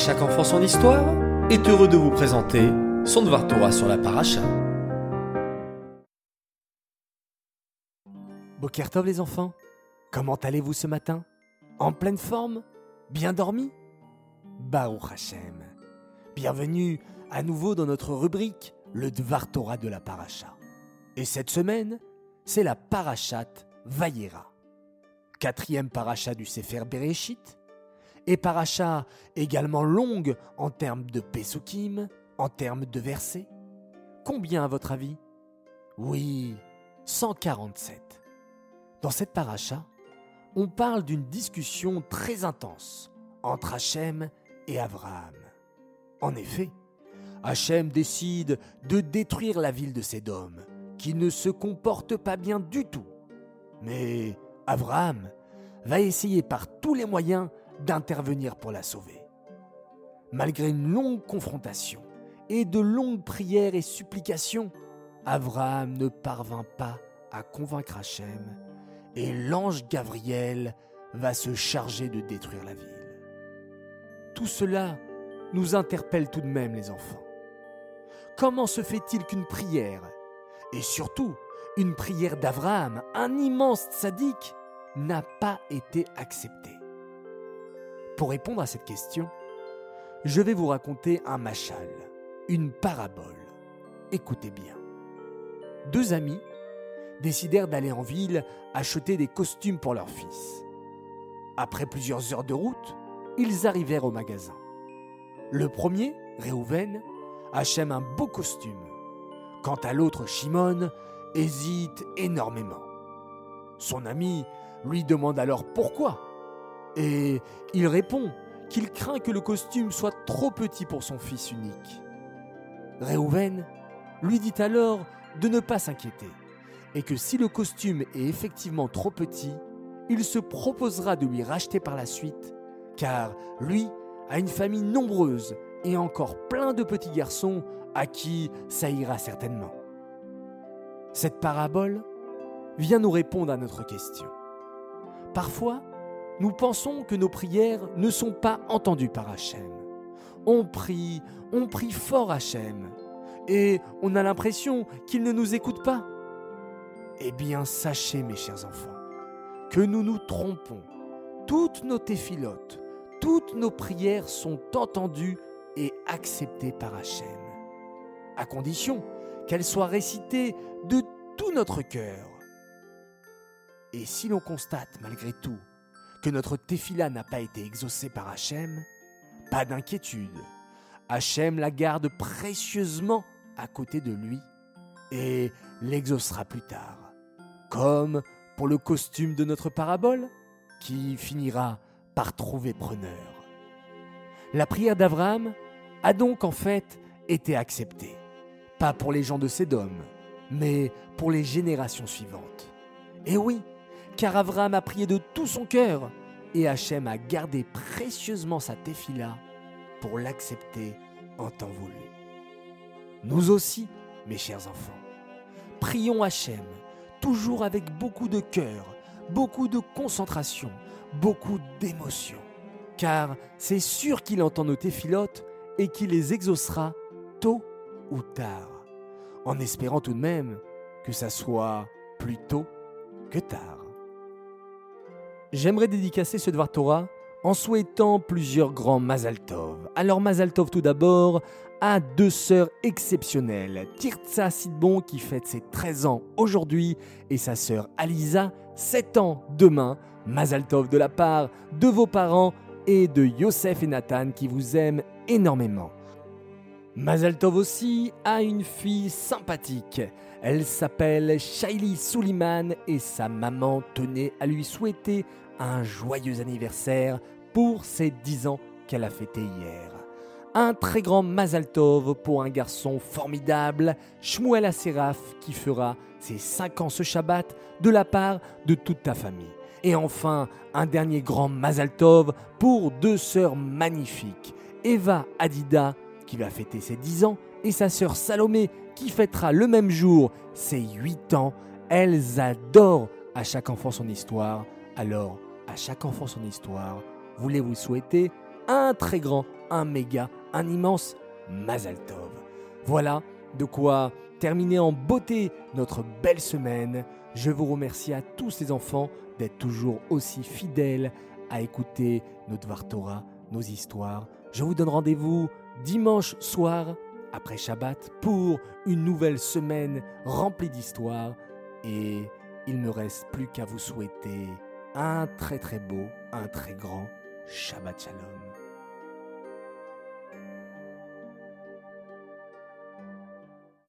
chaque enfant son histoire est heureux de vous présenter son Dvar Torah sur la paracha. Bokertov les enfants, comment allez-vous ce matin? En pleine forme? Bien dormi? Baruch Hashem. Bienvenue à nouveau dans notre rubrique le Dvar Torah de la paracha. Et cette semaine, c'est la parachat Vayera. Quatrième paracha du Sefer Bereshit, et paracha également longue en termes de Pesukim, en termes de versets. Combien à votre avis? Oui, 147. Dans cette paracha, on parle d'une discussion très intense entre Hachem et Abraham. En effet, Hachem décide de détruire la ville de Sédom, qui ne se comporte pas bien du tout. Mais Abraham va essayer par tous les moyens d'intervenir pour la sauver. Malgré une longue confrontation et de longues prières et supplications, Abraham ne parvint pas à convaincre Hachem et l'ange Gabriel va se charger de détruire la ville. Tout cela nous interpelle tout de même les enfants. Comment se fait-il qu'une prière, et surtout une prière d'Abraham, un immense sadique, n'a pas été acceptée? Pour répondre à cette question, je vais vous raconter un machal, une parabole. Écoutez bien. Deux amis décidèrent d'aller en ville acheter des costumes pour leur fils. Après plusieurs heures de route, ils arrivèrent au magasin. Le premier, Réhouven, achète un beau costume. Quant à l'autre, Shimon, hésite énormément. Son ami lui demande alors pourquoi et il répond qu'il craint que le costume soit trop petit pour son fils unique. Réhouven lui dit alors de ne pas s'inquiéter et que si le costume est effectivement trop petit, il se proposera de lui racheter par la suite, car lui a une famille nombreuse et encore plein de petits garçons à qui ça ira certainement. Cette parabole vient nous répondre à notre question. Parfois, nous pensons que nos prières ne sont pas entendues par Hachem. On prie, on prie fort Hachem, et on a l'impression qu'il ne nous écoute pas. Eh bien, sachez, mes chers enfants, que nous nous trompons. Toutes nos téphilotes, toutes nos prières sont entendues et acceptées par Hachem, à condition qu'elles soient récitées de tout notre cœur. Et si l'on constate malgré tout que notre tefila n'a pas été exaucée par Hachem, pas d'inquiétude. Hachem la garde précieusement à côté de lui et l'exaucera plus tard. Comme pour le costume de notre parabole, qui finira par trouver preneur. La prière d'Abraham a donc en fait été acceptée, pas pour les gens de Sédom, mais pour les générations suivantes. Et oui, car Abraham a prié de tout son cœur, et Hachem a gardé précieusement sa tefila pour l'accepter en temps voulu. Nous aussi, mes chers enfants, prions Hachem, toujours avec beaucoup de cœur, beaucoup de concentration, beaucoup d'émotion, car c'est sûr qu'il entend nos téphilotes et qu'il les exaucera tôt ou tard, en espérant tout de même que ça soit plus tôt que tard. J'aimerais dédicacer ce Dvar Torah en souhaitant plusieurs grands Mazal Tov. Alors Mazal Tov tout d'abord à deux sœurs exceptionnelles, Tirtsa Sidbon qui fête ses 13 ans aujourd'hui et sa sœur Alisa 7 ans demain. Mazal Tov de la part de vos parents et de Yosef et Nathan qui vous aiment énormément. Mazal Tov aussi a une fille sympathique. Elle s'appelle Shaili Suliman et sa maman tenait à lui souhaiter un joyeux anniversaire pour ses 10 ans qu'elle a fêté hier. Un très grand Mazal Tov pour un garçon formidable, Shmuel Aseraf, qui fera ses 5 ans ce Shabbat de la part de toute ta famille. Et enfin, un dernier grand Mazal Tov pour deux sœurs magnifiques, Eva Adida, qui va fêter ses 10 ans, et sa sœur Salomé, qui fêtera le même jour ses 8 ans. Elles adorent à chaque enfant son histoire, alors à chaque enfant son histoire, voulez-vous souhaiter un très grand, un méga, un immense Mazal Tov. Voilà de quoi terminer en beauté notre belle semaine. Je vous remercie à tous ces enfants d'être toujours aussi fidèles à écouter notre Dvar Torah, nos histoires. Je vous donne rendez-vous dimanche soir après Shabbat pour une nouvelle semaine remplie d'histoires. Et il ne reste plus qu'à vous souhaiter un très très beau, un très grand Shabbat Shalom.